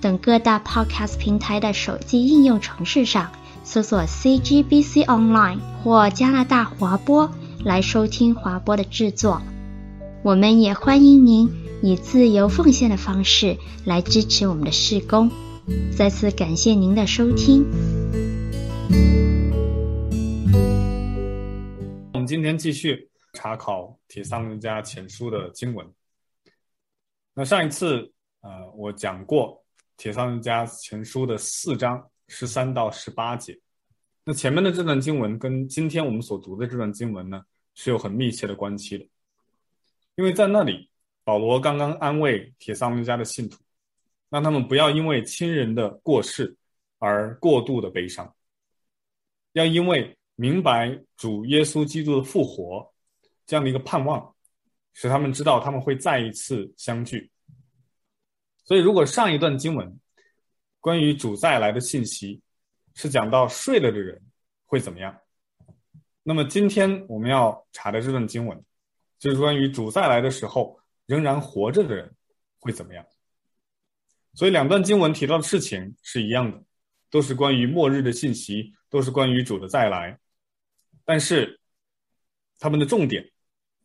等各大 Podcast 平台的手机应用程式上搜索 CGBC Online 或加拿大华播来收听华播的制作。我们也欢迎您以自由奉献的方式来支持我们的事工。再次感谢您的收听。我们今天继续。查考《帖撒罗尼迦前书》的经文。那上一次，呃，我讲过《帖撒罗尼迦前书》的四章十三到十八节。那前面的这段经文跟今天我们所读的这段经文呢，是有很密切的关系的。因为在那里，保罗刚刚安慰帖撒罗尼迦的信徒，让他们不要因为亲人的过世而过度的悲伤，要因为明白主耶稣基督的复活。这样的一个盼望，使他们知道他们会再一次相聚。所以，如果上一段经文关于主再来的信息是讲到睡了的人会怎么样，那么今天我们要查的这段经文就是关于主再来的时候仍然活着的人会怎么样。所以，两段经文提到的事情是一样的，都是关于末日的信息，都是关于主的再来，但是他们的重点。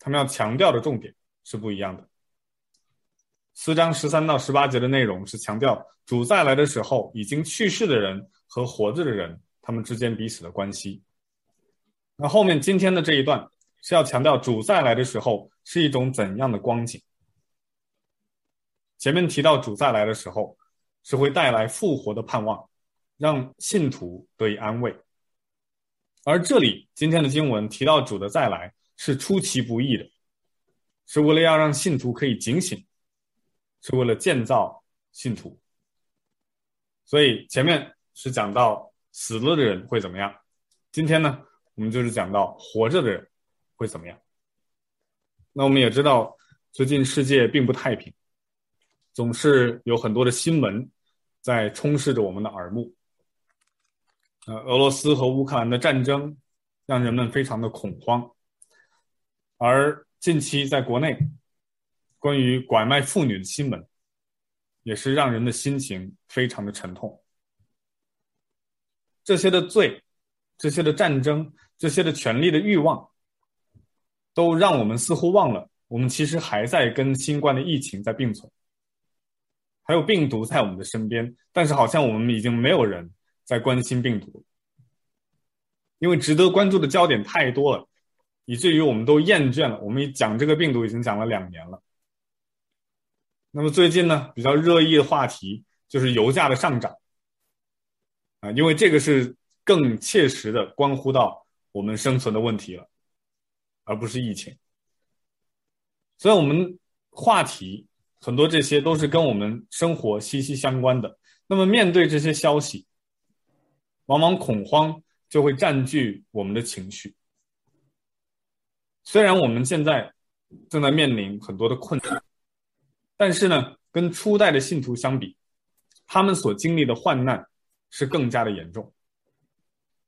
他们要强调的重点是不一样的。四章十三到十八节的内容是强调主再来的时候，已经去世的人和活着的人他们之间彼此的关系。那后面今天的这一段是要强调主再来的时候是一种怎样的光景。前面提到主再来的时候是会带来复活的盼望，让信徒得以安慰。而这里今天的经文提到主的再来。是出其不意的，是为了要让信徒可以警醒，是为了建造信徒。所以前面是讲到死了的人会怎么样，今天呢，我们就是讲到活着的人会怎么样。那我们也知道，最近世界并不太平，总是有很多的新闻在充斥着我们的耳目。呃，俄罗斯和乌克兰的战争让人们非常的恐慌。而近期在国内，关于拐卖妇女的新闻，也是让人的心情非常的沉痛。这些的罪，这些的战争，这些的权力的欲望，都让我们似乎忘了，我们其实还在跟新冠的疫情在并存，还有病毒在我们的身边，但是好像我们已经没有人在关心病毒，因为值得关注的焦点太多了。以至于我们都厌倦了。我们讲这个病毒已经讲了两年了。那么最近呢，比较热议的话题就是油价的上涨啊，因为这个是更切实的关乎到我们生存的问题了，而不是疫情。所以，我们话题很多，这些都是跟我们生活息息相关的。那么，面对这些消息，往往恐慌就会占据我们的情绪。虽然我们现在正在面临很多的困难，但是呢，跟初代的信徒相比，他们所经历的患难是更加的严重。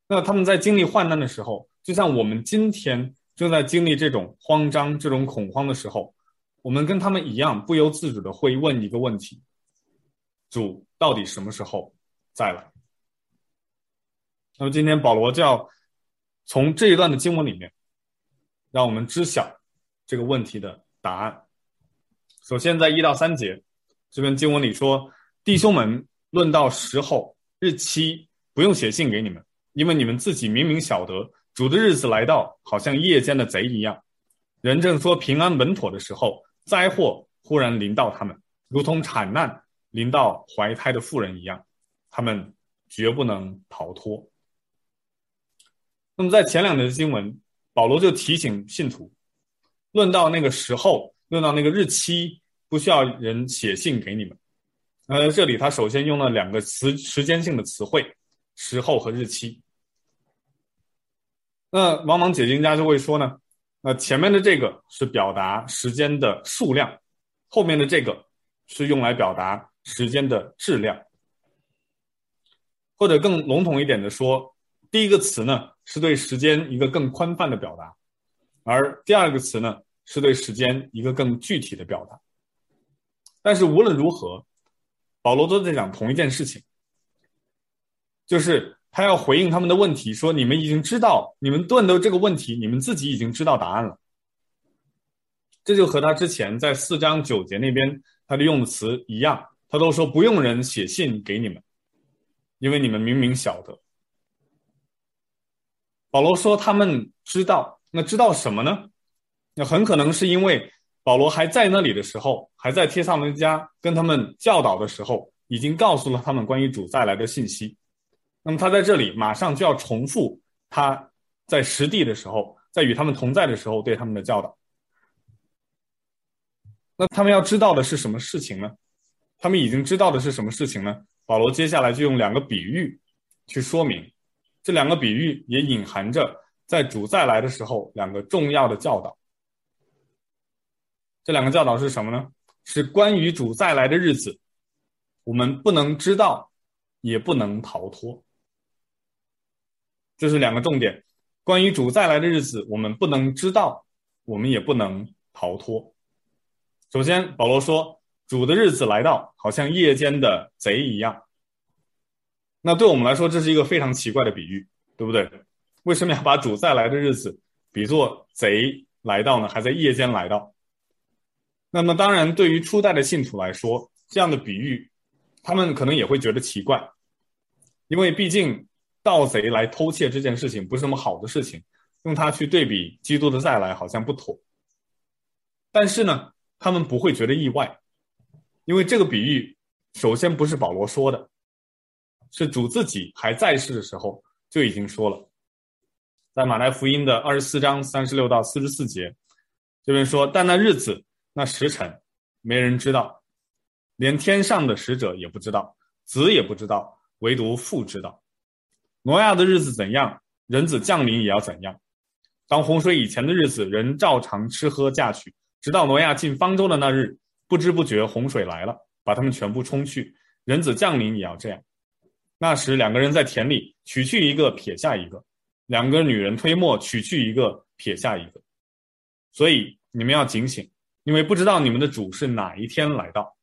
那他们在经历患难的时候，就像我们今天正在经历这种慌张、这种恐慌的时候，我们跟他们一样，不由自主的会问一个问题：主到底什么时候再来？那么今天保罗就要从这一段的经文里面。让我们知晓这个问题的答案。首先，在一到三节这篇经文里说：“弟兄们，论到时候日期，不用写信给你们，因为你们自己明明晓得，主的日子来到，好像夜间的贼一样。人正说平安稳妥的时候，灾祸忽然临到他们，如同产难临到怀胎的妇人一样，他们绝不能逃脱。”那么，在前两节的经文。保罗就提醒信徒，论到那个时候，用到那个日期，不需要人写信给你们，呃，这里他首先用了两个词时间性的词汇，时候和日期。那往往解经家就会说呢，那前面的这个是表达时间的数量，后面的这个是用来表达时间的质量。或者更笼统一点的说，第一个词呢是对时间一个更宽泛的表达，而第二个词呢是对时间一个更具体的表达。但是无论如何，保罗都在讲同一件事情，就是他要回应他们的问题，说你们已经知道，你们问的这个问题，你们自己已经知道答案了。这就和他之前在四章九节那边他的用词一样，他都说不用人写信给你们。因为你们明明晓得，保罗说他们知道，那知道什么呢？那很可能是因为保罗还在那里的时候，还在帖撒罗加跟他们教导的时候，已经告诉了他们关于主再来的信息。那么他在这里马上就要重复他在实地的时候，在与他们同在的时候对他们的教导。那他们要知道的是什么事情呢？他们已经知道的是什么事情呢？保罗接下来就用两个比喻去说明，这两个比喻也隐含着在主再来的时候两个重要的教导。这两个教导是什么呢？是关于主再来的日子，我们不能知道，也不能逃脱。这是两个重点。关于主再来的日子，我们不能知道，我们也不能逃脱。首先，保罗说。主的日子来到，好像夜间的贼一样。那对我们来说，这是一个非常奇怪的比喻，对不对？为什么要把主再来的日子比作贼来到呢？还在夜间来到？那么，当然，对于初代的信徒来说，这样的比喻，他们可能也会觉得奇怪，因为毕竟盗贼来偷窃这件事情不是什么好的事情，用它去对比基督的再来好像不妥。但是呢，他们不会觉得意外。因为这个比喻，首先不是保罗说的，是主自己还在世的时候就已经说了，在马来福音的二十四章三十六到四十四节，这边说：“但那日子、那时辰，没人知道，连天上的使者也不知道，子也不知道，唯独父知道。挪亚的日子怎样，人子降临也要怎样。当洪水以前的日子，人照常吃喝嫁娶，直到挪亚进方舟的那日。”不知不觉，洪水来了，把他们全部冲去。人子降临也要这样。那时，两个人在田里，取去一个，撇下一个；两个女人推磨，取去一个，撇下一个。所以你们要警醒，因为不知道你们的主是哪一天来到。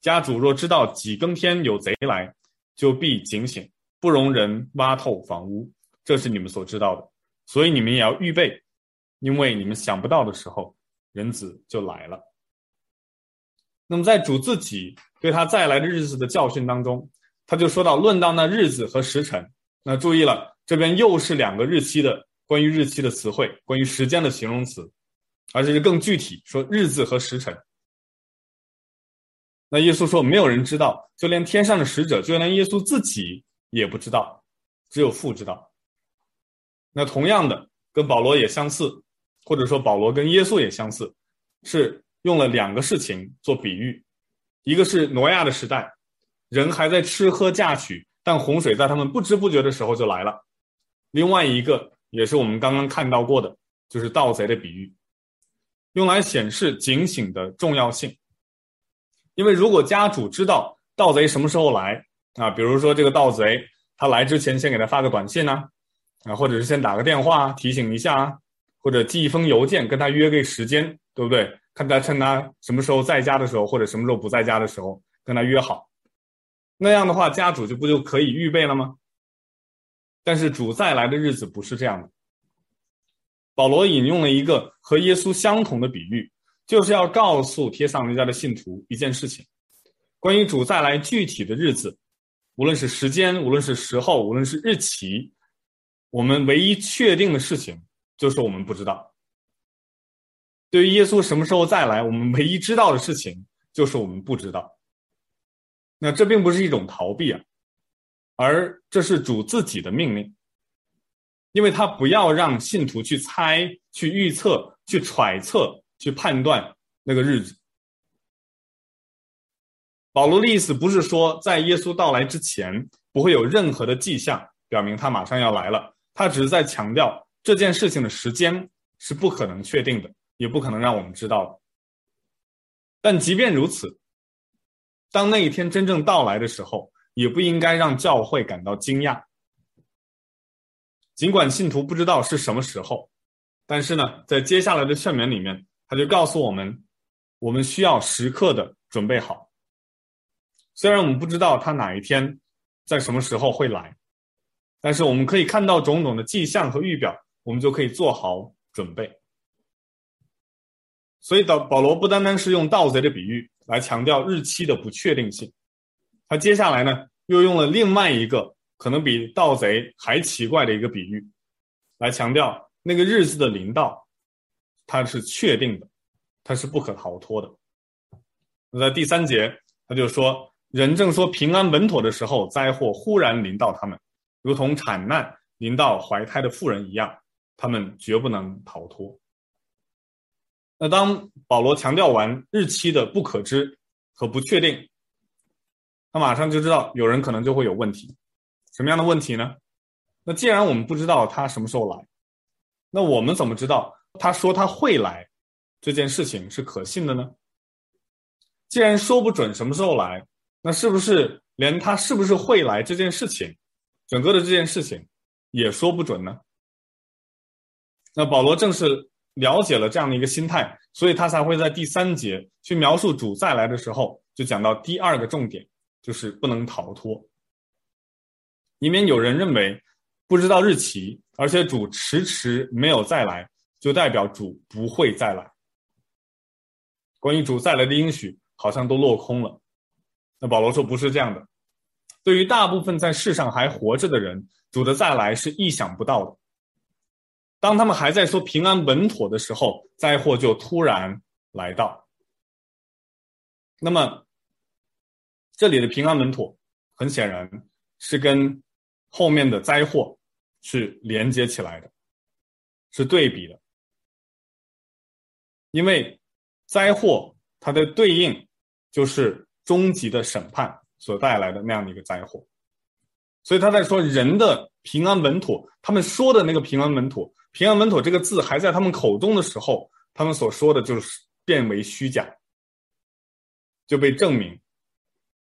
家主若知道几更天有贼来，就必警醒，不容人挖透房屋。这是你们所知道的。所以你们也要预备，因为你们想不到的时候，人子就来了。那么，在主自己对他再来的日子的教训当中，他就说到，论到那日子和时辰。那注意了，这边又是两个日期的关于日期的词汇，关于时间的形容词，而且是更具体说日子和时辰。那耶稣说，没有人知道，就连天上的使者，就连耶稣自己也不知道，只有父知道。那同样的，跟保罗也相似，或者说保罗跟耶稣也相似，是。用了两个事情做比喻，一个是挪亚的时代，人还在吃喝嫁娶，但洪水在他们不知不觉的时候就来了；另外一个也是我们刚刚看到过的，就是盗贼的比喻，用来显示警醒的重要性。因为如果家主知道盗贼什么时候来啊，比如说这个盗贼他来之前先给他发个短信啊，啊，或者是先打个电话提醒一下啊，或者寄一封邮件跟他约个时间，对不对？看他趁他什么时候在家的时候，或者什么时候不在家的时候，跟他约好，那样的话，家主就不就可以预备了吗？但是主再来的日子不是这样的。保罗引用了一个和耶稣相同的比喻，就是要告诉帖撒罗尼迦的信徒一件事情：关于主再来具体的日子，无论是时间，无论是时候，无论是日期，我们唯一确定的事情就是我们不知道。对于耶稣什么时候再来，我们唯一知道的事情就是我们不知道。那这并不是一种逃避啊，而这是主自己的命令，因为他不要让信徒去猜、去预测、去揣测、去判断那个日子。保罗的意思不是说在耶稣到来之前不会有任何的迹象表明他马上要来了，他只是在强调这件事情的时间是不可能确定的，也不可能让我们知道的。但即便如此，当那一天真正到来的时候，也不应该让教会感到惊讶。尽管信徒不知道是什么时候，但是呢，在接下来的劝勉里面，他就告诉我们，我们需要时刻的准备好。虽然我们不知道他哪一天在什么时候会来，但是我们可以看到种种的迹象和预表，我们就可以做好准备。所以，保保罗不单单是用盗贼的比喻来强调日期的不确定性，他接下来呢，又用了另外一个。可能比盗贼还奇怪的一个比喻，来强调那个日子的临到，它是确定的，它是不可逃脱的。那在第三节，他就说：人正说平安稳妥的时候，灾祸忽然临到他们，如同产难临到怀胎的妇人一样，他们绝不能逃脱。那当保罗强调完日期的不可知和不确定，他马上就知道有人可能就会有问题。什么样的问题呢？那既然我们不知道他什么时候来，那我们怎么知道他说他会来这件事情是可信的呢？既然说不准什么时候来，那是不是连他是不是会来这件事情，整个的这件事情也说不准呢？那保罗正是了解了这样的一个心态，所以他才会在第三节去描述主再来的时候，就讲到第二个重点，就是不能逃脱。以免有人认为不知道日期，而且主迟迟没有再来，就代表主不会再来。关于主再来的应许，好像都落空了。那保罗说不是这样的。对于大部分在世上还活着的人，主的再来是意想不到的。当他们还在说平安稳妥的时候，灾祸就突然来到。那么，这里的平安稳妥，很显然是跟后面的灾祸是连接起来的，是对比的，因为灾祸它的对应就是终极的审判所带来的那样的一个灾祸，所以他在说人的平安稳妥，他们说的那个平安稳妥，平安稳妥这个字还在他们口中的时候，他们所说的就是变为虚假，就被证明。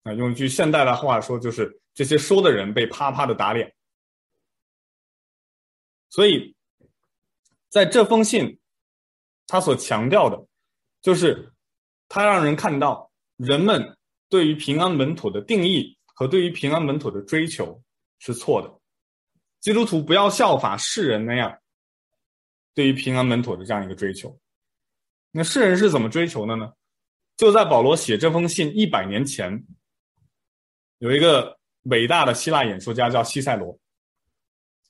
啊，用一句现代的话说，就是这些说的人被啪啪的打脸。所以，在这封信，他所强调的，就是他让人看到人们对于平安稳妥的定义和对于平安稳妥的追求是错的。基督徒不要效法世人那样，对于平安稳妥的这样一个追求。那世人是怎么追求的呢？就在保罗写这封信一百年前。有一个伟大的希腊演说家叫西塞罗，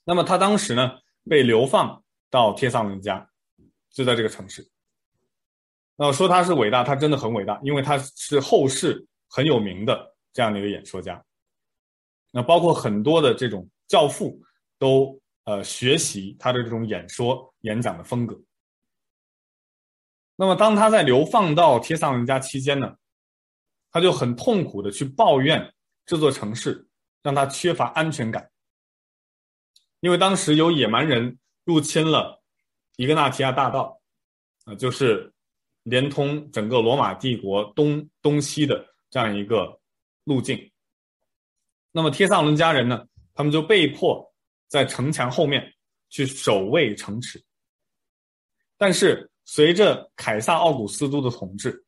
那么他当时呢被流放到帖撒罗尼迦，就在这个城市。那说他是伟大，他真的很伟大，因为他是后世很有名的这样的一个演说家。那包括很多的这种教父都呃学习他的这种演说演讲的风格。那么当他在流放到帖撒罗尼迦期间呢，他就很痛苦的去抱怨。这座城市让他缺乏安全感，因为当时有野蛮人入侵了伊格纳提亚大道，啊，就是连通整个罗马帝国东东西的这样一个路径。那么帖萨伦家人呢，他们就被迫在城墙后面去守卫城池。但是随着凯撒奥古斯都的统治，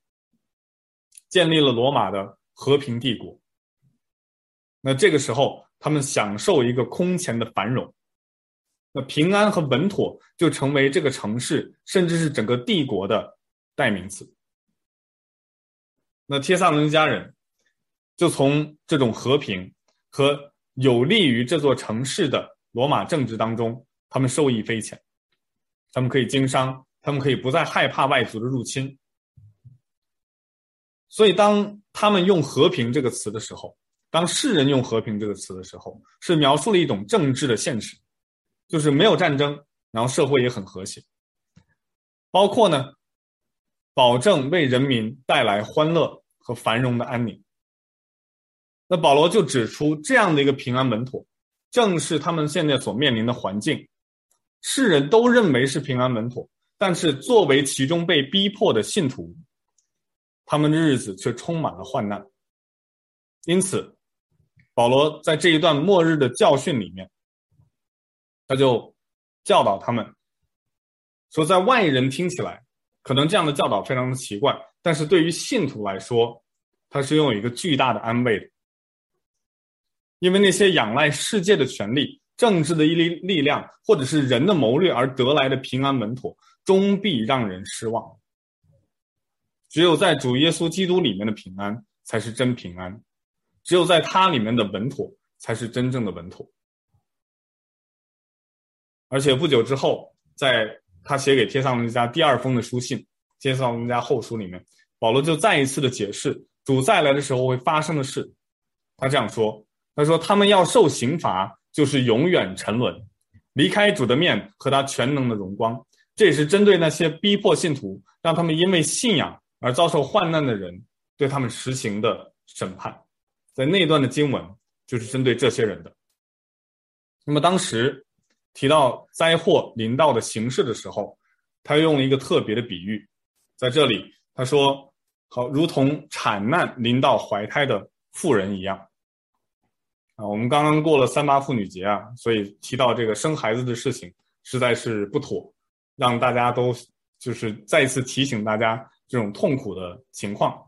建立了罗马的和平帝国。那这个时候，他们享受一个空前的繁荣，那平安和稳妥就成为这个城市，甚至是整个帝国的代名词。那帖撒罗尼迦人就从这种和平和有利于这座城市的罗马政治当中，他们受益匪浅，他们可以经商，他们可以不再害怕外族的入侵。所以，当他们用“和平”这个词的时候，当世人用“和平”这个词的时候，是描述了一种政治的现实，就是没有战争，然后社会也很和谐，包括呢，保证为人民带来欢乐和繁荣的安宁，那保罗就指出，这样的一个平安稳妥，正是他们现在所面临的环境。世人都认为是平安稳妥，但是作为其中被逼迫的信徒，他们的日子却充满了患难。因此，保罗在这一段末日的教训里面，他就教导他们说，在外人听起来，可能这样的教导非常的奇怪，但是对于信徒来说，他是拥有一个巨大的安慰的。因为那些仰赖世界的权力、政治的力力量，或者是人的谋略而得来的平安稳妥，终必让人失望。只有在主耶稣基督里面的平安，才是真平安。只有在他里面的稳妥，才是真正的稳妥。而且不久之后，在他写给帖撒罗尼迦第二封的书信《帖撒罗尼迦后书》里面，保罗就再一次的解释主再来的时候会发生的事。他这样说：“他说他们要受刑罚，就是永远沉沦，离开主的面和他全能的荣光。这也是针对那些逼迫信徒，让他们因为信仰而遭受患难的人，对他们实行的审判。”在那段的经文就是针对这些人的。那么当时提到灾祸临到的形式的时候，他用了一个特别的比喻，在这里他说：“好，如同产难临到怀胎的妇人一样。”啊，我们刚刚过了三八妇女节啊，所以提到这个生孩子的事情实在是不妥，让大家都就是再一次提醒大家这种痛苦的情况。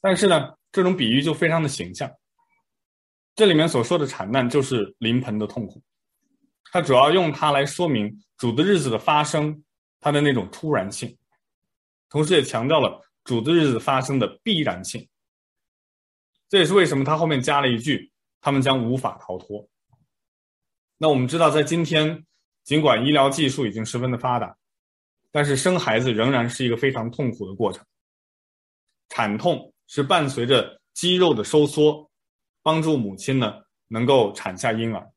但是呢，这种比喻就非常的形象，这里面所说的产难就是临盆的痛苦，它主要用它来说明主的日子的发生，它的那种突然性，同时也强调了主的日子发生的必然性。这也是为什么他后面加了一句：他们将无法逃脱。那我们知道，在今天，尽管医疗技术已经十分的发达，但是生孩子仍然是一个非常痛苦的过程，产痛。是伴随着肌肉的收缩，帮助母亲呢能够产下婴儿。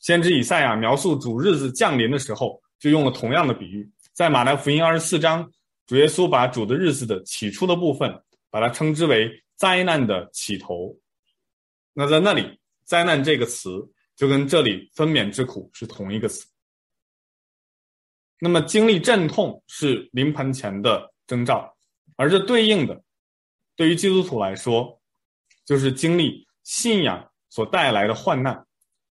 先知以赛亚描述主日子降临的时候，就用了同样的比喻。在马太福音二十四章，主耶稣把主的日子的起初的部分，把它称之为灾难的起头。那在那里，灾难这个词就跟这里分娩之苦是同一个词。那么经历阵痛是临盆前的征兆，而这对应的。对于基督徒来说，就是经历信仰所带来的患难，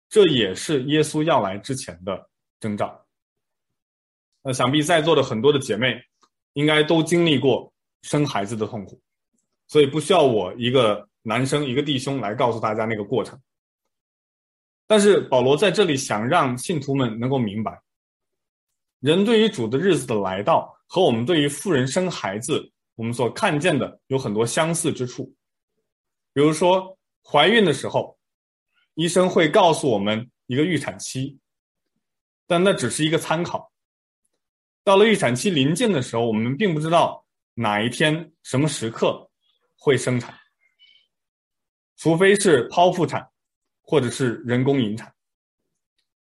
这也是耶稣要来之前的征兆。那想必在座的很多的姐妹，应该都经历过生孩子的痛苦，所以不需要我一个男生一个弟兄来告诉大家那个过程。但是保罗在这里想让信徒们能够明白，人对于主的日子的来到和我们对于妇人生孩子。我们所看见的有很多相似之处，比如说怀孕的时候，医生会告诉我们一个预产期，但那只是一个参考。到了预产期临近的时候，我们并不知道哪一天、什么时刻会生产，除非是剖腹产，或者是人工引产。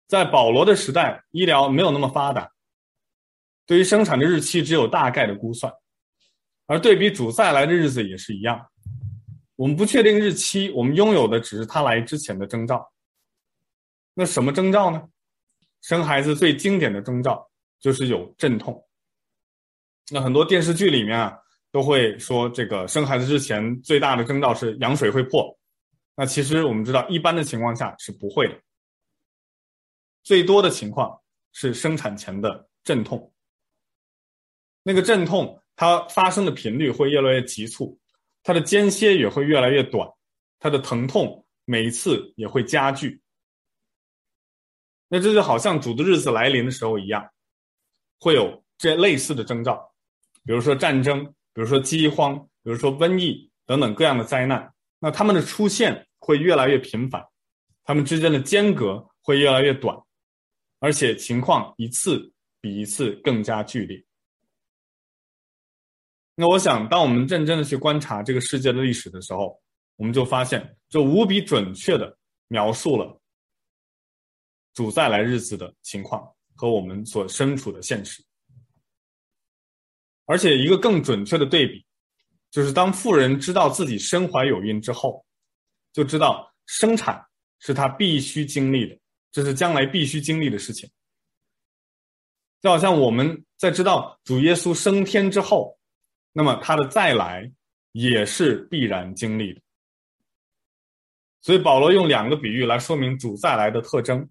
在保罗的时代，医疗没有那么发达，对于生产的日期只有大概的估算。而对比主再来的日子也是一样，我们不确定日期，我们拥有的只是他来之前的征兆。那什么征兆呢？生孩子最经典的征兆就是有阵痛。那很多电视剧里面啊，都会说这个生孩子之前最大的征兆是羊水会破。那其实我们知道，一般的情况下是不会的。最多的情况是生产前的阵痛。那个阵痛。它发生的频率会越来越急促，它的间歇也会越来越短，它的疼痛每一次也会加剧。那这就好像主的日子来临的时候一样，会有这类似的征兆，比如说战争，比如说饥荒，比如说瘟疫等等各样的灾难。那它们的出现会越来越频繁，它们之间的间隔会越来越短，而且情况一次比一次更加剧烈。那我想，当我们认真的去观察这个世界的历史的时候，我们就发现，这无比准确的描述了主再来日子的情况和我们所身处的现实。而且，一个更准确的对比，就是当富人知道自己身怀有孕之后，就知道生产是他必须经历的，这是将来必须经历的事情。就好像我们在知道主耶稣升天之后，那么他的再来也是必然经历的。所以保罗用两个比喻来说明主再来的特征。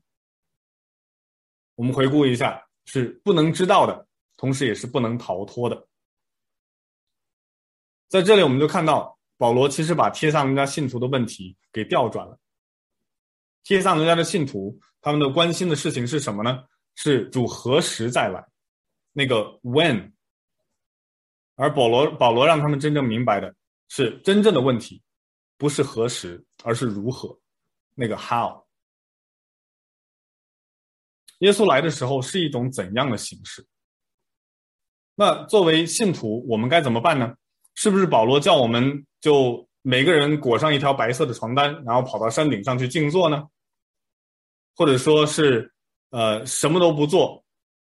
我们回顾一下，是不能知道的，同时也是不能逃脱的。在这里，我们就看到保罗其实把帖撒罗家信徒的问题给调转了。帖撒罗家的信徒，他们的关心的事情是什么呢？是主何时再来，那个 when。而保罗保罗让他们真正明白的是，真正的问题不是何时，而是如何，那个 how。耶稣来的时候是一种怎样的形式？那作为信徒，我们该怎么办呢？是不是保罗叫我们就每个人裹上一条白色的床单，然后跑到山顶上去静坐呢？或者说是呃什么都不做，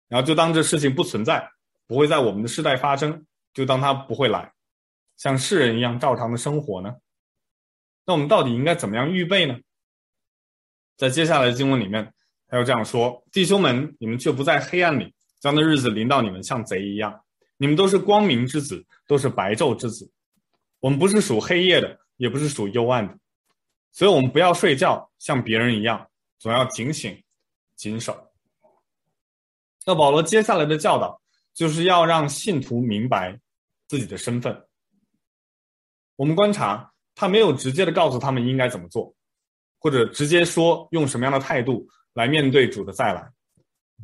然后就当这事情不存在，不会在我们的世代发生，就当他不会来，像世人一样照常的生活呢？那我们到底应该怎么样预备呢？在接下来的经文里面。他又这样说：“弟兄们，你们却不在黑暗里，将那日子临到你们像贼一样。你们都是光明之子，都是白昼之子。我们不是属黑夜的，也不是属幽暗的。所以，我们不要睡觉，像别人一样，总要警醒、谨守。”那保罗接下来的教导，就是要让信徒明白自己的身份。我们观察，他没有直接的告诉他们应该怎么做，或者直接说用什么样的态度。来面对主的再来，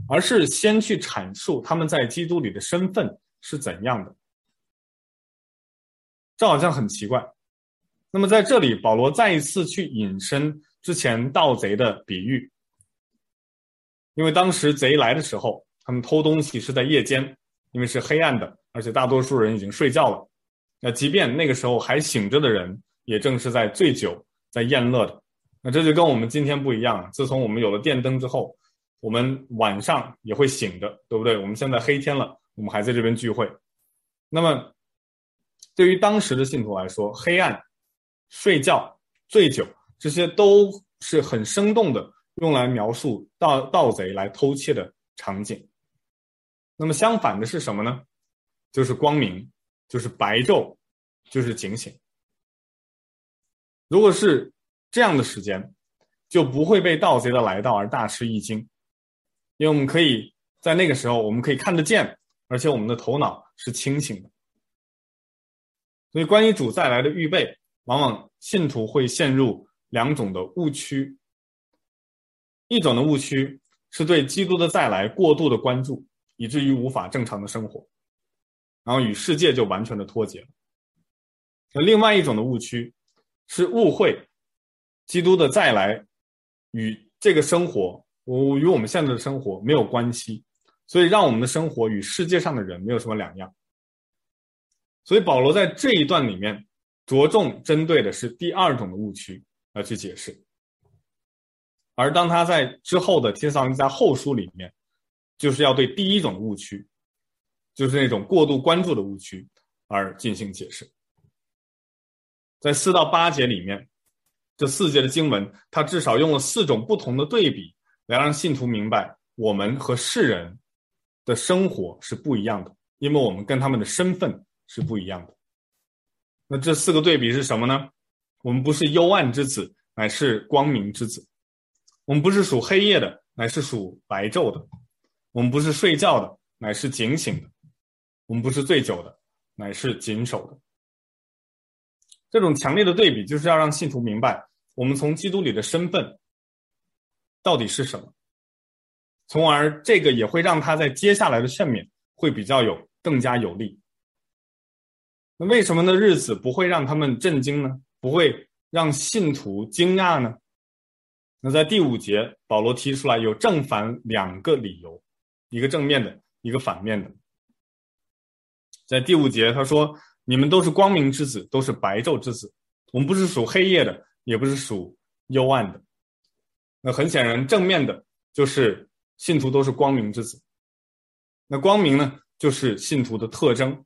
而是先去阐述他们在基督里的身份是怎样的。这好像很奇怪。那么在这里，保罗再一次去引申之前盗贼的比喻，因为当时贼来的时候，他们偷东西是在夜间，因为是黑暗的，而且大多数人已经睡觉了。那即便那个时候还醒着的人，也正是在醉酒、在宴乐的。那这就跟我们今天不一样。自从我们有了电灯之后，我们晚上也会醒的，对不对？我们现在黑天了，我们还在这边聚会。那么，对于当时的信徒来说，黑暗、睡觉、醉酒，这些都是很生动的，用来描述盗盗贼来偷窃的场景。那么相反的是什么呢？就是光明，就是白昼，就是警醒。如果是这样的时间，就不会被盗贼的来到而大吃一惊，因为我们可以在那个时候，我们可以看得见，而且我们的头脑是清醒的。所以，关于主再来的预备，往往信徒会陷入两种的误区。一种的误区是对基督的再来过度的关注，以至于无法正常的生活，然后与世界就完全的脱节了。那另外一种的误区是误会。基督的再来与这个生活，我与我们现在的生活没有关系，所以让我们的生活与世界上的人没有什么两样。所以保罗在这一段里面着重针对的是第二种的误区来去解释，而当他在之后的帖撒罗尼迦后书里面，就是要对第一种误区，就是那种过度关注的误区而进行解释，在四到八节里面。这四节的经文，它至少用了四种不同的对比，来让信徒明白我们和世人的生活是不一样的，因为我们跟他们的身份是不一样的。那这四个对比是什么呢？我们不是幽暗之子，乃是光明之子；我们不是属黑夜的，乃是属白昼的；我们不是睡觉的，乃是警醒的；我们不是醉酒的，乃是谨守的。这种强烈的对比，就是要让信徒明白，我们从基督里的身份到底是什么，从而这个也会让他在接下来的劝勉会比较有更加有力。那为什么呢？日子不会让他们震惊呢？不会让信徒惊讶呢？那在第五节，保罗提出来有正反两个理由，一个正面的，一个反面的。在第五节，他说。你们都是光明之子，都是白昼之子。我们不是属黑夜的，也不是属幽暗的。那很显然，正面的就是信徒都是光明之子。那光明呢，就是信徒的特征。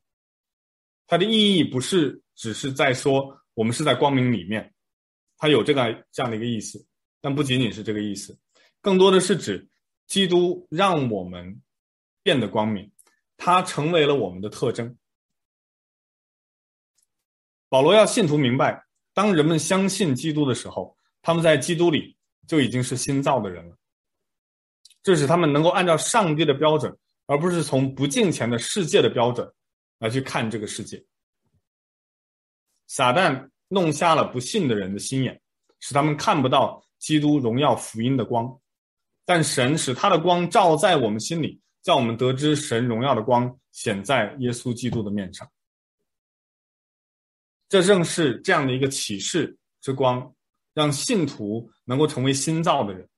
它的意义不是只是在说我们是在光明里面，它有这个这样的一个意思，但不仅仅是这个意思，更多的是指基督让我们变得光明，它成为了我们的特征。保罗要信徒明白，当人们相信基督的时候，他们在基督里就已经是新造的人了。这使他们能够按照上帝的标准，而不是从不敬虔的世界的标准来去看这个世界。撒旦弄瞎了不信的人的心眼，使他们看不到基督荣耀福音的光。但神使他的光照在我们心里，叫我们得知神荣耀的光显在耶稣基督的面上。这正是这样的一个启示之光，让信徒能够成为新造的人，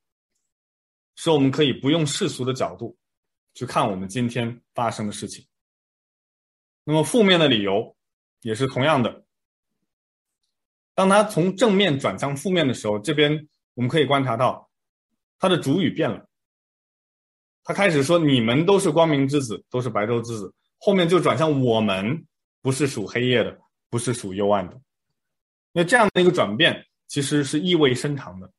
使我们可以不用世俗的角度去看我们今天发生的事情。那么负面的理由也是同样的，当他从正面转向负面的时候，这边我们可以观察到他的主语变了，他开始说你们都是光明之子，都是白昼之子，后面就转向我们不是属黑夜的。不是属幽暗的，那这样的一个转变其实是意味深长的。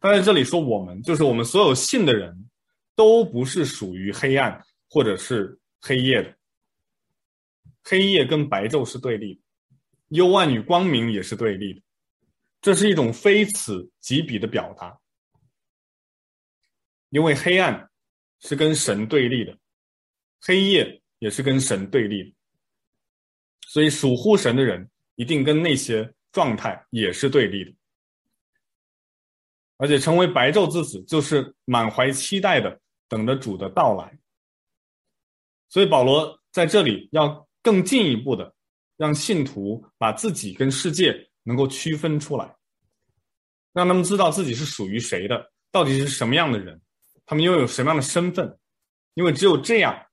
他在这里说，我们就是我们所有信的人，都不是属于黑暗或者是黑夜的。黑夜跟白昼是对立的，幽暗与光明也是对立的。这是一种非此即彼的表达，因为黑暗是跟神对立的，黑夜也是跟神对立的。所以属乎神的人一定跟那些状态也是对立的，而且成为白昼之子就是满怀期待的等着主的到来。所以保罗在这里要更进一步的让信徒把自己跟世界能够区分出来，让他们知道自己是属于谁的，到底是什么样的人，他们拥有什么样的身份，因为只有这样，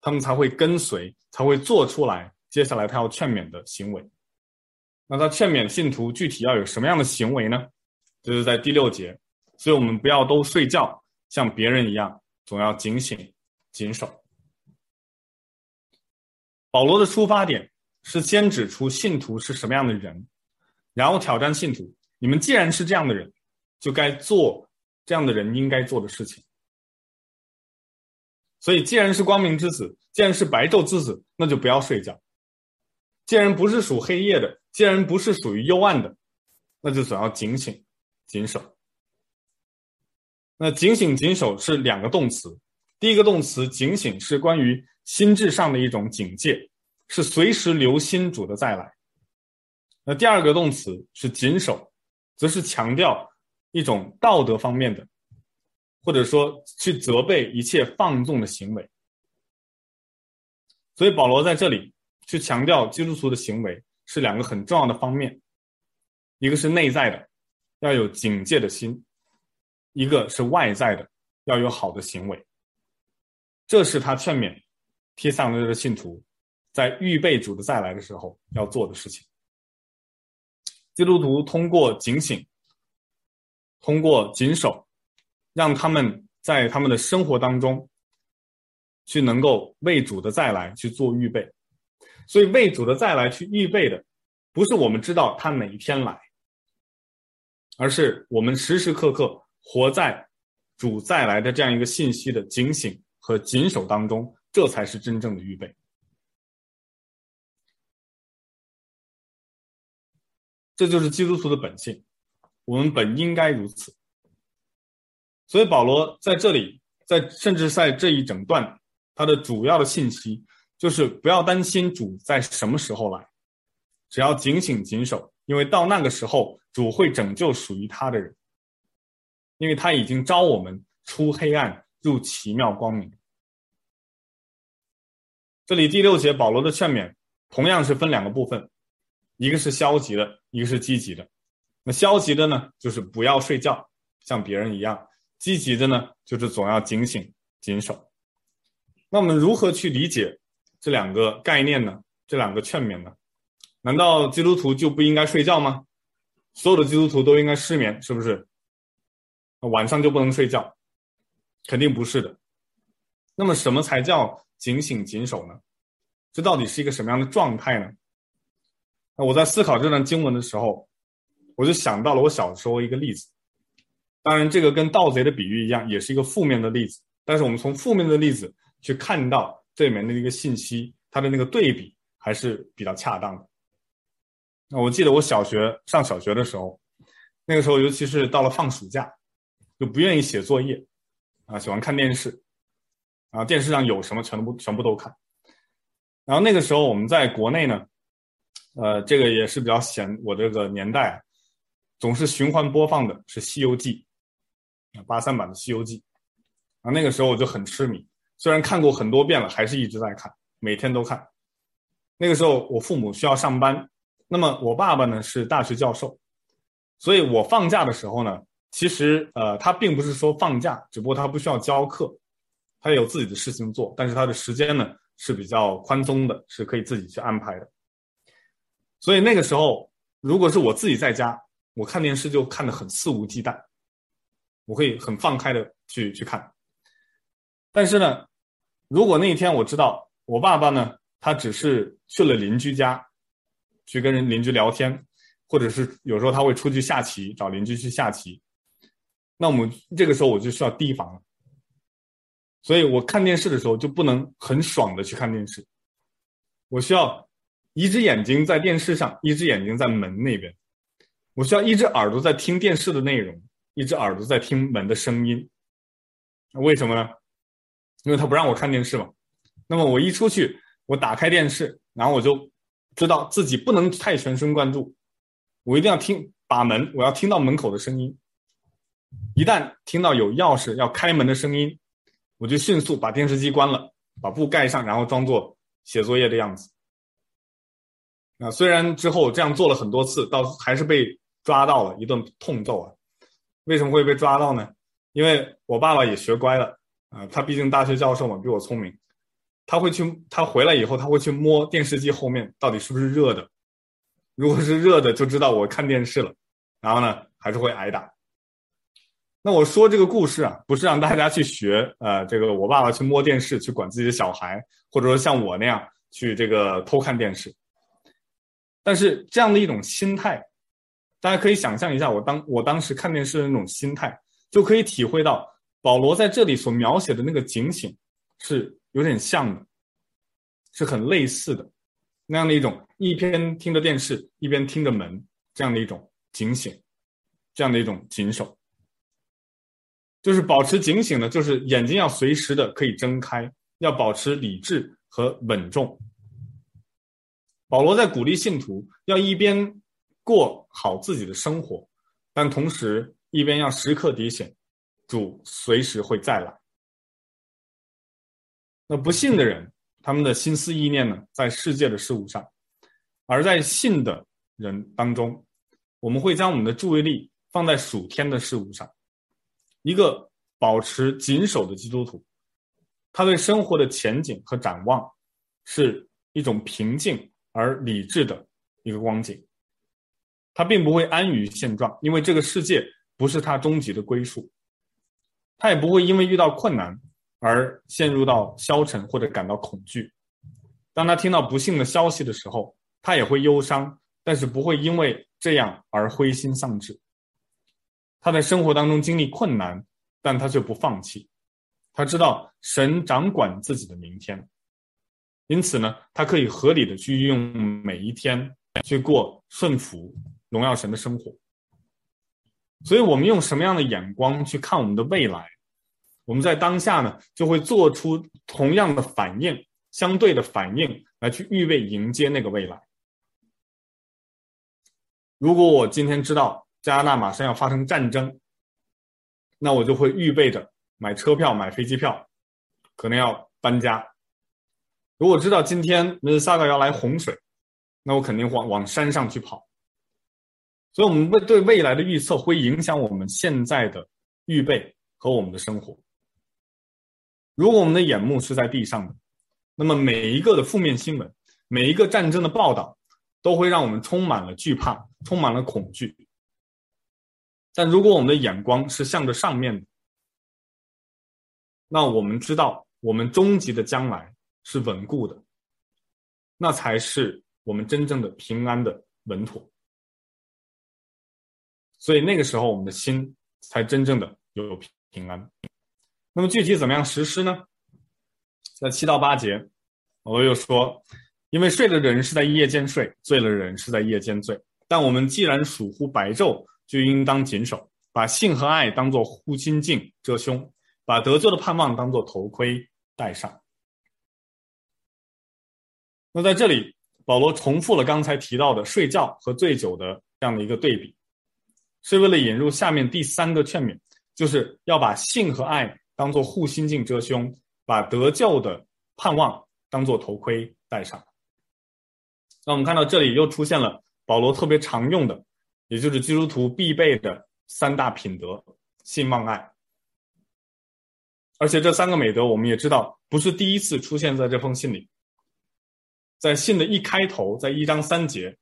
他们才会跟随，才会做出来。接下来他要劝勉的行为，那他劝勉信徒具体要有什么样的行为呢？就是在第六节，所以我们不要都睡觉，像别人一样，总要警醒、谨守。保罗的出发点是先指出信徒是什么样的人，然后挑战信徒：你们既然是这样的人，就该做这样的人应该做的事情。所以，既然是光明之子，既然是白昼之子，那就不要睡觉。既然不是属黑夜的，既然不是属于幽暗的，那就总要警醒、谨守。那警醒、谨守是两个动词。第一个动词“警醒”是关于心智上的一种警戒，是随时留心主的再来。那第二个动词是“谨守”，则是强调一种道德方面的，或者说去责备一切放纵的行为。所以保罗在这里。去强调基督徒的行为是两个很重要的方面，一个是内在的，要有警戒的心；一个是外在的，要有好的行为。这是他劝勉帖撒罗尼的信徒在预备主的再来的时候要做的事情。基督徒通过警醒，通过谨守，让他们在他们的生活当中去能够为主的再来去做预备。所以为主的再来去预备的，不是我们知道他哪一天来，而是我们时时刻刻活在主再来的这样一个信息的警醒和谨守当中，这才是真正的预备。这就是基督徒的本性，我们本应该如此。所以保罗在这里，在甚至在这一整段，他的主要的信息。就是不要担心主在什么时候来，只要警醒谨守，因为到那个时候，主会拯救属于他的人，因为他已经召我们出黑暗入奇妙光明。这里第六节保罗的劝勉同样是分两个部分，一个是消极的，一个是积极的。消极的呢，就是不要睡觉，像别人一样；积极的呢，就是总要警醒谨守。那我们如何去理解？这两个概念呢？这两个劝勉呢？难道基督徒就不应该睡觉吗？所有的基督徒都应该失眠，是不是？晚上就不能睡觉？肯定不是的。那么什么才叫警醒谨守呢？这到底是一个什么样的状态呢？那我在思考这段经文的时候，我就想到了我小时候一个例子。当然，这个跟盗贼的比喻一样，也是一个负面的例子。但是我们从负面的例子去看到这里面的一个信息，它的那个对比还是比较恰当的。那我记得我小学上小学的时候，那个时候尤其是到了放暑假，就不愿意写作业，啊，喜欢看电视，啊，电视上有什么全部全部都看。然后那个时候我们在国内呢，呃，这个也是比较显我这个年代，总是循环播放的是《西游记》。啊八三版的《西游记》，啊，那个时候我就很痴迷，虽然看过很多遍了，还是一直在看，每天都看。那个时候我父母需要上班，那么我爸爸呢是大学教授，所以我放假的时候呢，其实呃他并不是说放假，只不过他不需要教课，他有自己的事情做，但是他的时间呢是比较宽松的，是可以自己去安排的。所以那个时候，如果是我自己在家，我看电视就看得很肆无忌惮。我会很放开的去去看，但是呢，如果那一天我知道我爸爸呢，他只是去了邻居家，去跟人邻居聊天，或者是有时候他会出去下棋，找邻居去下棋，那我们这个时候我就需要提防了，所以我看电视的时候就不能很爽的去看电视，我需要一只眼睛在电视上，一只眼睛在门那边，我需要一只耳朵在听电视的内容。一只耳朵在听门的声音，为什么呢？因为他不让我看电视嘛。那么我一出去，我打开电视，然后我就知道自己不能太全神贯注，我一定要听把门，我要听到门口的声音。一旦听到有钥匙要开门的声音，我就迅速把电视机关了，把布盖上，然后装作写作业的样子。啊，虽然之后这样做了很多次，到还是被抓到了一顿痛揍啊。为什么会被抓到呢？因为我爸爸也学乖了啊，他毕竟大学教授嘛，比我聪明。他会去，他回来以后他会去摸电视机后面到底是不是热的，如果是热的，就知道我看电视了。然后呢，还是会挨打。那我说这个故事啊，不是让大家去学，呃，这个我爸爸去摸电视去管自己的小孩，或者说像我那样去这个偷看电视。但是这样的一种心态。大家可以想象一下，我当我当时看电视的那种心态，就可以体会到保罗在这里所描写的那个警醒是有点像的，是很类似的，那样的一种一边听着电视一边听着门这样的一种警醒，这样的一种谨守，就是保持警醒的，就是眼睛要随时的可以睁开，要保持理智和稳重。保罗在鼓励信徒要一边。过好自己的生活，但同时一边要时刻提醒，主随时会再来。那不信的人，他们的心思意念呢，在世界的事物上；而在信的人当中，我们会将我们的注意力放在属天的事物上。一个保持谨守的基督徒，他对生活的前景和展望，是一种平静而理智的一个光景。他并不会安于现状，因为这个世界不是他终极的归宿。他也不会因为遇到困难而陷入到消沉或者感到恐惧。当他听到不幸的消息的时候，他也会忧伤，但是不会因为这样而灰心丧志。他在生活当中经历困难，但他却不放弃。他知道神掌管自己的明天，因此呢，他可以合理的去运用每一天去过顺服。荣耀神的生活，所以我们用什么样的眼光去看我们的未来？我们在当下呢，就会做出同样的反应，相对的反应来去预备迎接那个未来。如果我今天知道加拿大马上要发生战争，那我就会预备着买车票、买飞机票，可能要搬家。如果知道今天密西萨嘎要来洪水，那我肯定往往山上去跑。所以，我们未对未来的预测会影响我们现在的预备和我们的生活。如果我们的眼目是在地上的，那么每一个的负面新闻，每一个战争的报道，都会让我们充满了惧怕，充满了恐惧。但如果我们的眼光是向着上面的，那我们知道我们终极的将来是稳固的，那才是我们真正的平安的稳妥。所以那个时候，我们的心才真正的有平安。那么具体怎么样实施呢？在七到八节，我又说，因为睡的人是在夜间睡，醉了的人是在夜间醉。但我们既然属乎白昼，就应当谨守，把信和爱当作护心镜遮胸，把得救的盼望当作头盔戴上。那在这里，保罗重复了刚才提到的睡觉和醉酒的这样的一个对比。是为了引入下面第三个劝勉，就是要把性和爱当做护心镜遮胸，把得救的盼望当做头盔戴上。那我们看到这里又出现了保罗特别常用的，也就是基督徒必备的三大品德：信、望、爱。而且这三个美德，我们也知道不是第一次出现在这封信里。在信的一开头，在一章三节，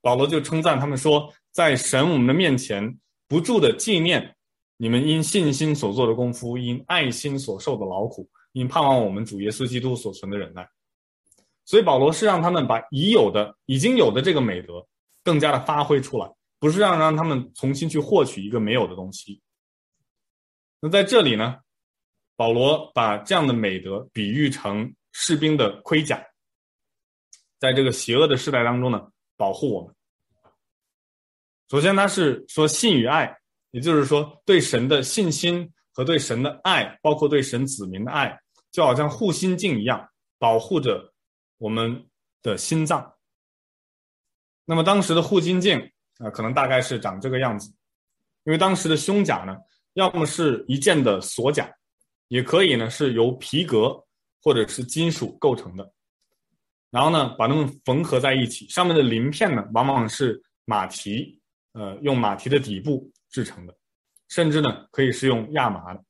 保罗就称赞他们说。在神我们的面前，不住的纪念你们因信心所做的功夫，因爱心所受的劳苦，因盼望我们主耶稣基督所存的忍耐。所以保罗是让他们把已有的、已经有的这个美德更加的发挥出来，不是让让他们重新去获取一个没有的东西。那在这里呢，保罗把这样的美德比喻成士兵的盔甲，在这个邪恶的时代当中呢，保护我们。首先，他是说信与爱，也就是说对神的信心和对神的爱，包括对神子民的爱，就好像护心镜一样，保护着我们的心脏。那么当时的护心镜啊，可能大概是长这个样子，因为当时的胸甲呢，要么是一件的锁甲，也可以呢是由皮革或者是金属构成的，然后呢把它们缝合在一起，上面的鳞片呢往往是马蹄。呃，用马蹄的底部制成的，甚至呢可以是用亚麻的，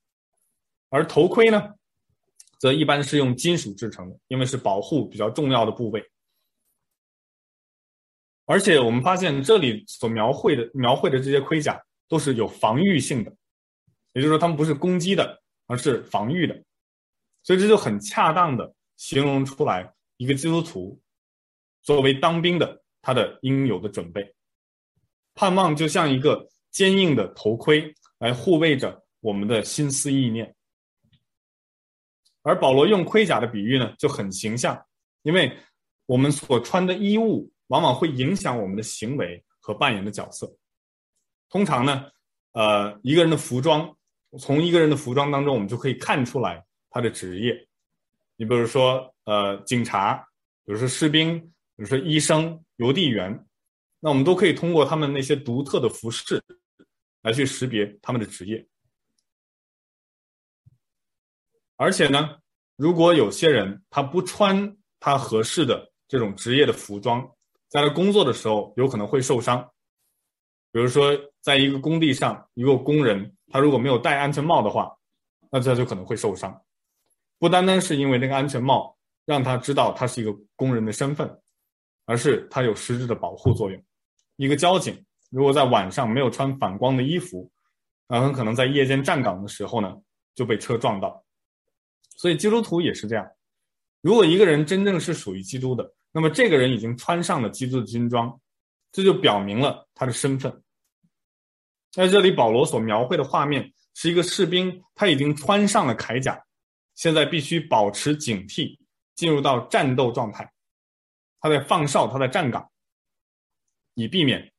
而头盔呢，则一般是用金属制成的，因为是保护比较重要的部位。而且我们发现这里所描绘的描绘的这些盔甲都是有防御性的，也就是说它们不是攻击的，而是防御的，所以这就很恰当的形容出来一个基督徒作为当兵的他的应有的准备。盼望就像一个坚硬的头盔，来护卫着我们的心思意念。而保罗用盔甲的比喻呢，就很形象，因为我们所穿的衣物往往会影响我们的行为和扮演的角色。通常呢，呃，一个人的服装，从一个人的服装当中，我们就可以看出来他的职业。你比如说，呃，警察，比如说士兵，比如说医生、邮递员。那我们都可以通过他们那些独特的服饰来去识别他们的职业，而且呢，如果有些人他不穿他合适的这种职业的服装，在他工作的时候有可能会受伤。比如说，在一个工地上，一个工人他如果没有戴安全帽的话，那他就可能会受伤。不单单是因为那个安全帽让他知道他是一个工人的身份，而是他有实质的保护作用。一个交警如果在晚上没有穿反光的衣服，那很可能在夜间站岗的时候呢，就被车撞到。所以基督徒也是这样，如果一个人真正是属于基督的，那么这个人已经穿上了基督的军装，这就表明了他的身份。在这里，保罗所描绘的画面是一个士兵，他已经穿上了铠甲，现在必须保持警惕，进入到战斗状态。他在放哨，他在站岗。以避免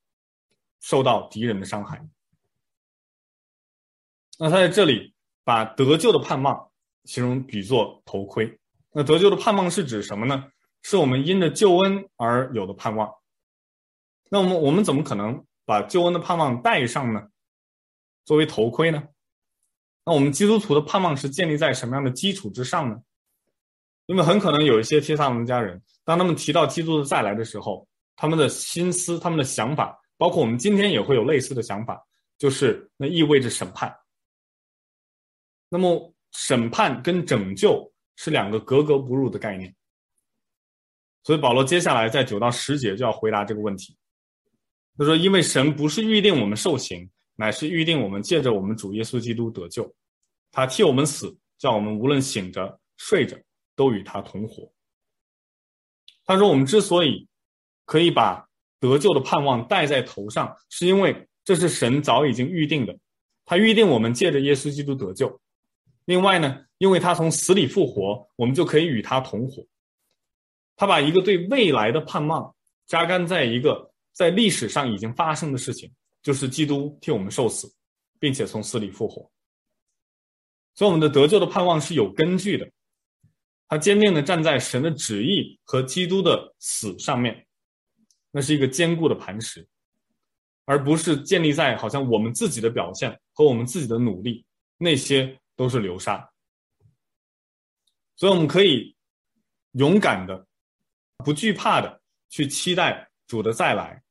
受到敌人的伤害。那他在这里把得救的盼望形容比作头盔。那得救的盼望是指什么呢？是我们因着救恩而有的盼望。那我们我们怎么可能把救恩的盼望戴上呢？作为头盔呢？我们基督徒的盼望是建立在什么样的基础之上呢？因为很可能有一些帖撒罗家人，当他们提到基督的再来的时候，他们的心思、他们的想法，包括我们今天也会有类似的想法，就是那意味着审判。那么，审判跟拯救是两个格格不入的概念。所以保罗接下来在九到十节就要回答这个问题。他说：“因为神不是预定我们受刑，乃是预定我们借着我们主耶稣基督得救。他替我们死，叫我们无论醒着睡着，都与他同活。”他说：“我们之所以……”可以把得救的盼望戴在头上，是因为这是神早已经预定的，他预定我们借着耶稣基督得救。另外呢，因为他从死里复活，我们就可以与他同活。他把一个对未来的盼望扎根在一个在历史上已经发生的事情，就是基督替我们受死，并且从死里复活。所以我们的得救的盼望是有根据的，他坚定地站在神的旨意和基督的死上面，那是一个坚固的磐石，而不是建立在好像我们自己的表现和我们自己的努力，那些都是流沙。所以我们可以勇敢的。不惧怕的去期待主的再来，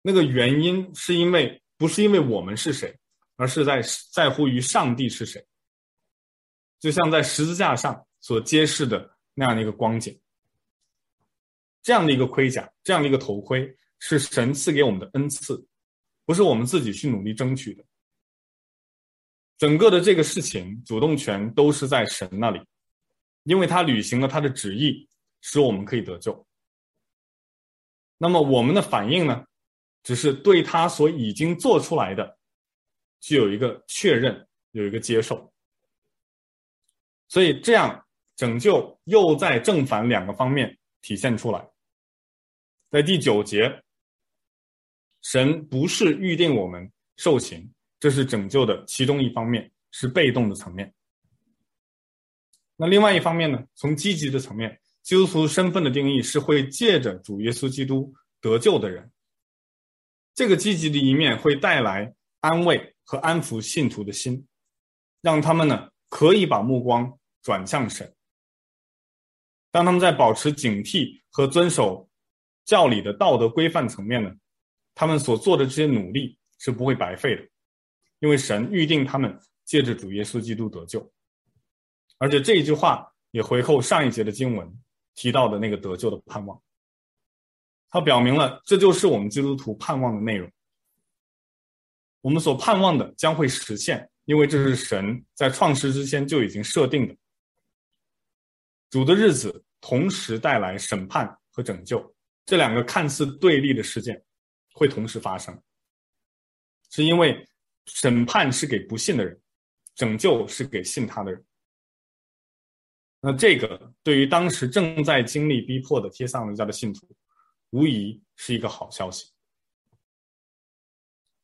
那个原因是因为不是因为我们是谁，而是在在乎于上帝是谁。就像在十字架上所揭示的那样的一个光景，这样的一个盔甲，这样的一个头盔，是神赐给我们的恩赐，不是我们自己去努力争取的。整个的这个事情，主动权都是在神那里，因为他履行了他的旨意。使我们可以得救。那么我们的反应呢？只是对他所已经做出来的，具有一个确认，有一个接受。所以这样拯救又在正反两个方面体现出来。在第九节，神不是预定我们受刑，这是拯救的其中一方面，是被动的层面。那另外一方面呢？从积极的层面。基督徒身份的定义是会借着主耶稣基督得救的人，这个积极的一面会带来安慰和安抚信徒的心，让他们呢可以把目光转向神。当他们在保持警惕和遵守教理的道德规范层面呢，他们所做的这些努力是不会白费的，因为神预定他们借着主耶稣基督得救，而且这一句话也回扣上一节的经文。提到的那个得救的盼望，它表明了这就是我们基督徒盼望的内容。我们所盼望的将会实现，因为这是神在创世之前就已经设定的。主的日子同时带来审判和拯救，这两个看似对立的事件会同时发生，是因为审判是给不信的人，拯救是给信他的人。那这个对于当时正在经历逼迫的帖撒罗尼迦的信徒，无疑是一个好消息。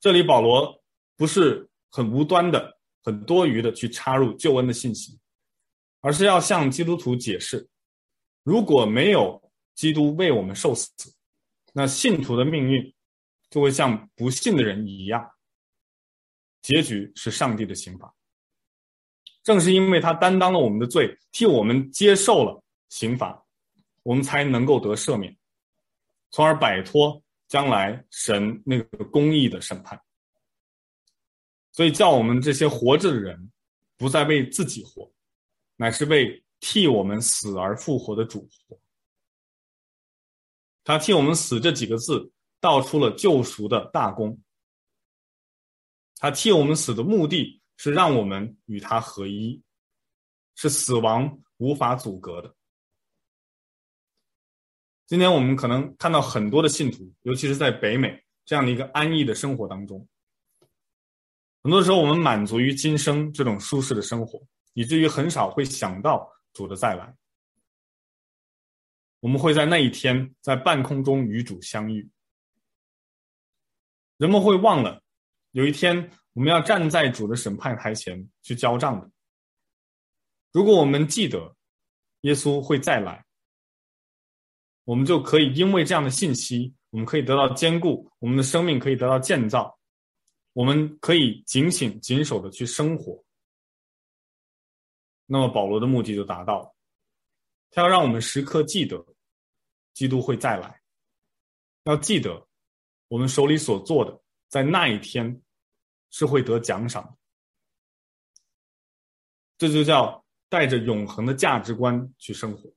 这里保罗不是很无端的、很多余的去插入救恩的信息，而是要向基督徒解释：如果没有基督为我们受死，那信徒的命运就会像不信的人一样，结局是上帝的刑罚。正是因为他担当了我们的罪，替我们接受了刑罚，我们才能够得赦免，从而摆脱将来神那个公义的审判。所以叫我们这些活着的人，不再为自己活，乃是为替我们死而复活的主活。他替我们死这几个字，道出了救赎的大功。他替我们死的目的。是让我们与他合一，是死亡无法阻隔的。今天我们可能看到很多的信徒，尤其是在北美这样的一个安逸的生活当中，很多时候我们满足于今生这种舒适的生活，以至于很少会想到主的再来。我们会在那一天在半空中与主相遇，人们会忘了有一天。我们要站在主的审判台前去交账的。如果我们记得耶稣会再来，我们就可以因为这样的信息，我们可以得到坚固，我们的生命可以得到建造，我们可以警醒谨守的去生活。那么保罗的目的就达到了，他要让我们时刻记得基督会再来，要记得我们手里所做的，在那一天。是会得奖赏的，这就叫带着永恒的价值观去生活，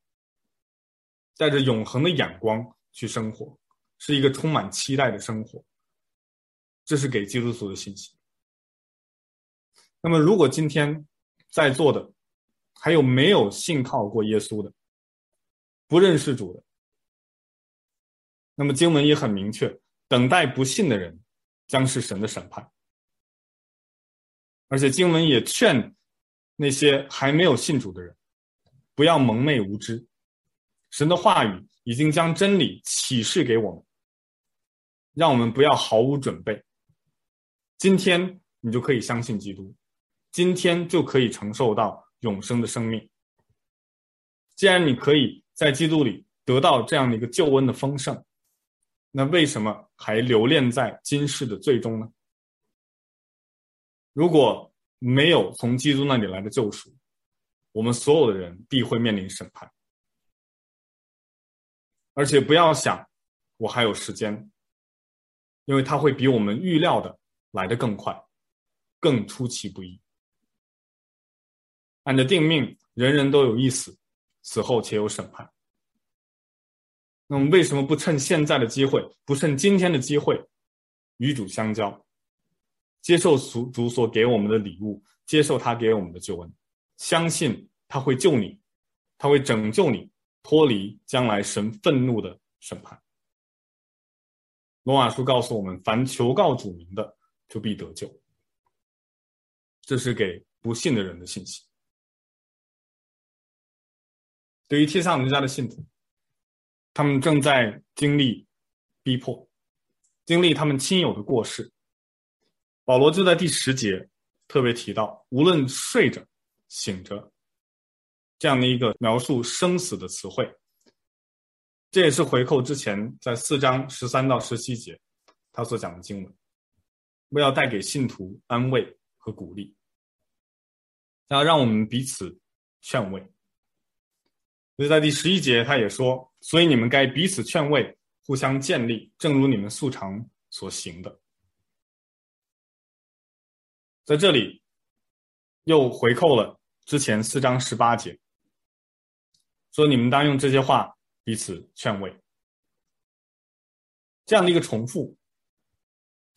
带着永恒的眼光去生活，是一个充满期待的生活。这是给基督徒的信息。那么，如果今天在座的还有没有信靠过耶稣的，不认识主的，那么经文也很明确，等待不信的人将是神的审判。而且经文也劝那些还没有信主的人，不要蒙昧无知。神的话语已经将真理启示给我们，让我们不要毫无准备。今天你就可以相信基督，今天就可以承受到永生的生命。既然你可以在基督里得到这样的一个救恩的丰盛，那为什么还留恋在今世的罪中呢？如果没有从基督那里来的救赎，我们所有的人必会面临审判。而且不要想我还有时间，因为他会比我们预料的来得更快，更出其不意。按着定命，人人都有一死，死后且有审判。那么为什么不趁现在的机会，不趁今天的机会，与主相交，接受主主所给我们的礼物，接受他给我们的救恩，相信他会救你，他会拯救你。脱离将来神愤怒的审判。罗马书告诉我们：凡求告主名的，就必得救。这是给不信的人的信息。对于天上人家的信徒，他们正在经历逼迫，经历他们亲友的过世。保罗就在第十节特别提到：无论睡着、醒着。这样的一个描述生死的词汇，这也是回扣之前在四章十三到十七节他所讲的经文，为要带给信徒安慰和鼓励，要让我们彼此劝慰。所以在第十一节他也说：“所以你们该彼此劝慰，互相建立，正如你们素常所行的。”在这里又回扣了之前四章十八节。说你们当用这些话彼此劝慰，这样的一个重复，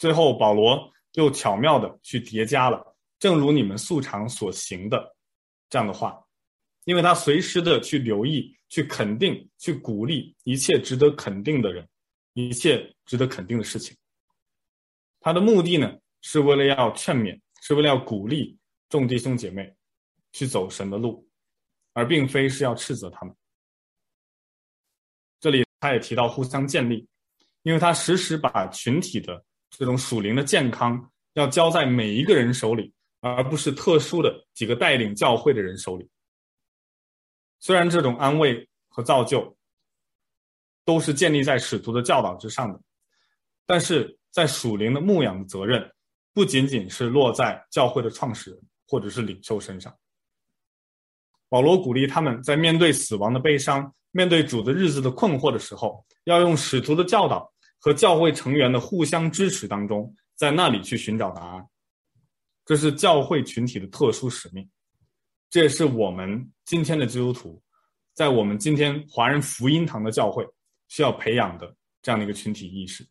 最后保罗又巧妙的去叠加了“正如你们素常所行的”这样的话，因为他随时的去留意、去肯定、去鼓励一切值得肯定的人，一切值得肯定的事情。他的目的呢，是为了要劝勉，是为了要鼓励众弟兄姐妹去走神的路。而并非是要斥责他们。这里他也提到互相建立，因为他时时把群体的这种属灵的健康要交在每一个人手里，而不是特殊的几个带领教会的人手里。虽然这种安慰和造就都是建立在使徒的教导之上的，但是在属灵的牧养的责任不仅仅是落在教会的创始人或者是领袖身上。保罗鼓励他们在面对死亡的悲伤、面对主的日子的困惑的时候，要用使徒的教导和教会成员的互相支持当中，在那里去寻找答案。这是教会群体的特殊使命，这也是我们今天的基督徒，在我们今天华人福音堂的教会需要培养的这样的一个群体意识，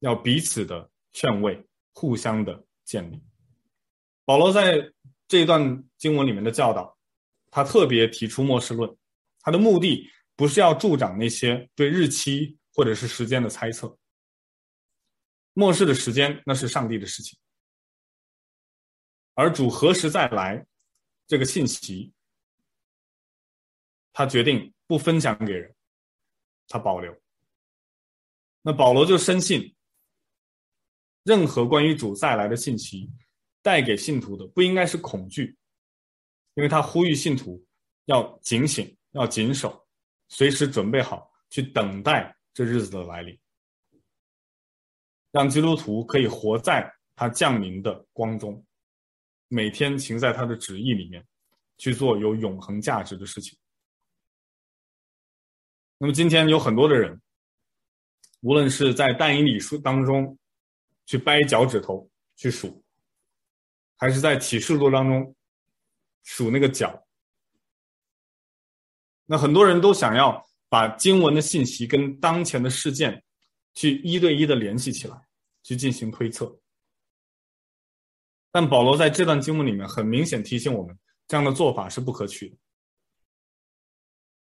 要彼此的劝慰，互相的建立。保罗在这一段经文里面的教导。他特别提出末世论，他的目的不是要助长那些对日期或者是时间的猜测。末世的时间那是上帝的事情，而主何时再来，这个信息，他决定不分享给人，他保留。那保罗就深信，任何关于主再来的信息，带给信徒的不应该是恐惧。因为他呼吁信徒要警醒，要谨守，随时准备好去等待这日子的来临，让基督徒可以活在他降临的光中，每天行在他的旨意里面，去做有永恒价值的事情。那么今天有很多的人，无论是在但以理书当中去掰脚趾头去数，还是在启示录当中。数那个脚，那很多人都想要把经文的信息跟当前的事件去一对一的联系起来，去进行推测。但保罗在这段经文里面很明显提醒我们，这样的做法是不可取的。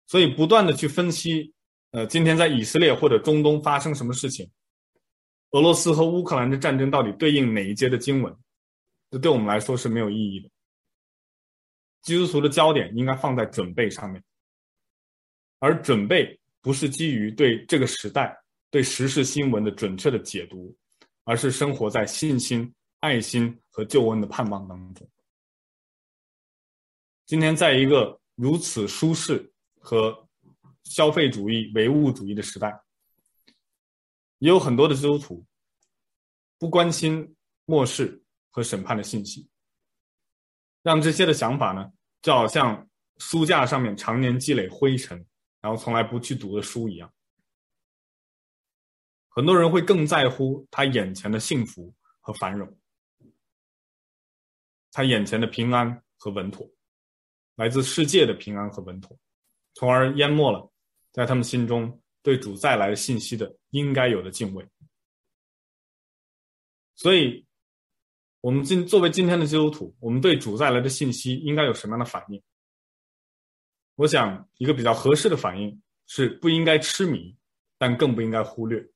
所以不断的去分析，呃，今天在以色列或者中东发生什么事情，俄罗斯和乌克兰的战争到底对应哪一节的经文，这对我们来说是没有意义的。基督徒的焦点应该放在准备上面，而准备不是基于对这个时代、对时事新闻的准确的解读，而是生活在信心、爱心和救恩的盼望当中。今天，在一个如此舒适和消费主义、唯物主义的时代，也有很多的基督徒不关心末世和审判的信息，让这些的想法呢，就好像书架上面常年积累灰尘，然后从来不去读的书一样。很多人会更在乎他眼前的幸福和繁荣，他眼前的平安和稳妥。来自世界的平安和稳妥，从而淹没了在他们心中对主再来的信息的应该有的敬畏。所以，我们今作为今天的基督徒，我们对主再来的信息应该有什么样的反应？我想，一个比较合适的反应是不应该痴迷，但更不应该忽略。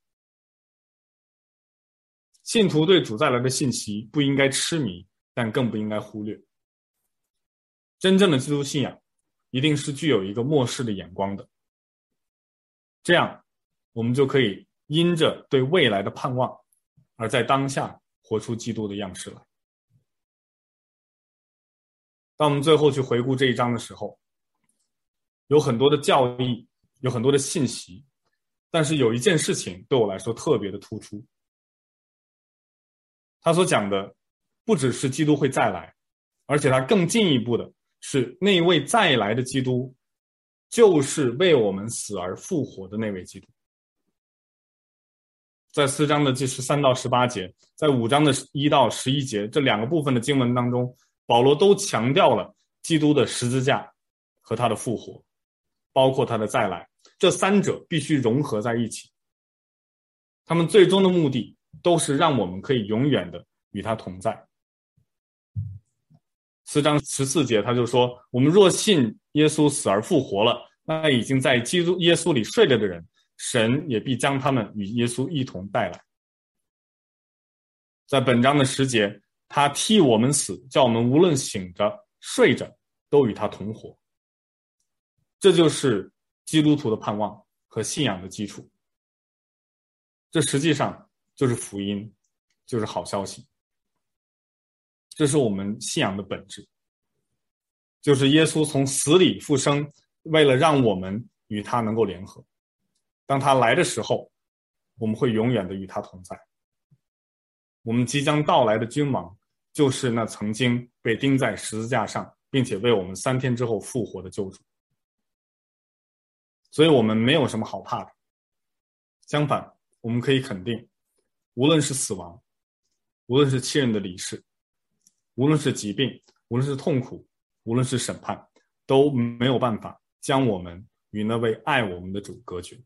信徒对主带来的信息不应该痴迷，但更不应该忽略。真正的基督信仰，一定是具有一个末世的眼光的。这样，我们就可以因着对未来的盼望，而在当下活出基督的样式来。当我们最后去回顾这一章的时候，有很多的教义，有很多的信息，但是有一件事情对我来说特别的突出。他所讲的，不只是基督会再来，而且他更进一步的。是那位再来的基督，就是为我们死而复活的那位基督。在四章的第十三到十八节，在五章的一到十一节这两个部分的经文当中，保罗都强调了基督的十字架和他的复活，包括他的再来，这三者必须融合在一起。他们最终的目的都是让我们可以永远的与他同在。四章十四节，他就说：“我们若信耶稣死而复活了，那已经在基督耶稣里睡了的人，神也必将他们与耶稣一同带来。”在本章的十节，他替我们死，叫我们无论醒着睡着，都与他同活。这就是基督徒的盼望和信仰的基础。这实际上就是福音，就是好消息。这是我们信仰的本质，就是耶稣从死里复生，为了让我们与他能够联合。当他来的时候，我们会永远的与他同在。我们即将到来的君王，就是那曾经被钉在十字架上，并且为我们三天之后复活的救主。所以我们没有什么好怕的。相反，我们可以肯定，无论是死亡，无论是亲人的离世。无论是疾病，无论是痛苦，无论是审判，都没有办法将我们与那位爱我们的主隔绝。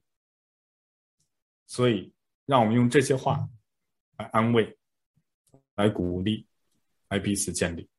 所以，让我们用这些话来安慰、来鼓励、来彼此建立。